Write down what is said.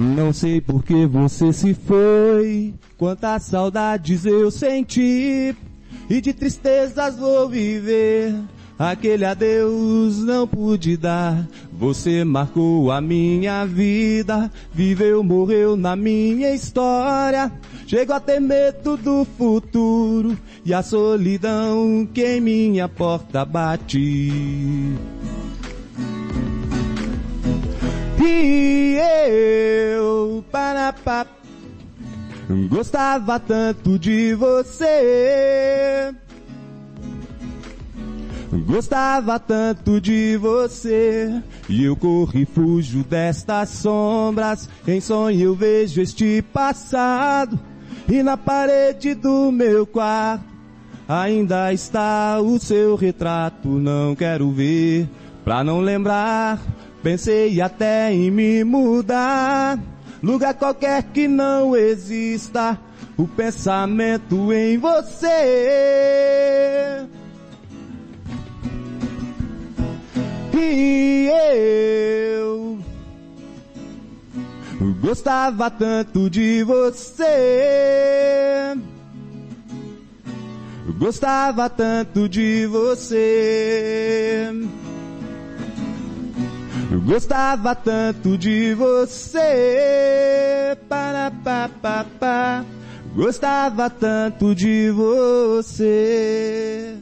Não sei por que você se foi, quantas saudades eu senti, e de tristezas vou viver. Aquele adeus não pude dar. Você marcou a minha vida, viveu, morreu na minha história. Chego a ter medo do futuro e a solidão que em minha porta bate. E eu, gostava tanto de você. Gostava tanto de você e eu corro e fujo destas sombras. Em sonho eu vejo este passado e na parede do meu quarto ainda está o seu retrato. Não quero ver pra não lembrar. Pensei até em me mudar, lugar qualquer que não exista. O pensamento em você. E eu gostava tanto de você. Gostava tanto de você. Gostava tanto de você. Para pa, pa, pa. Gostava tanto de você.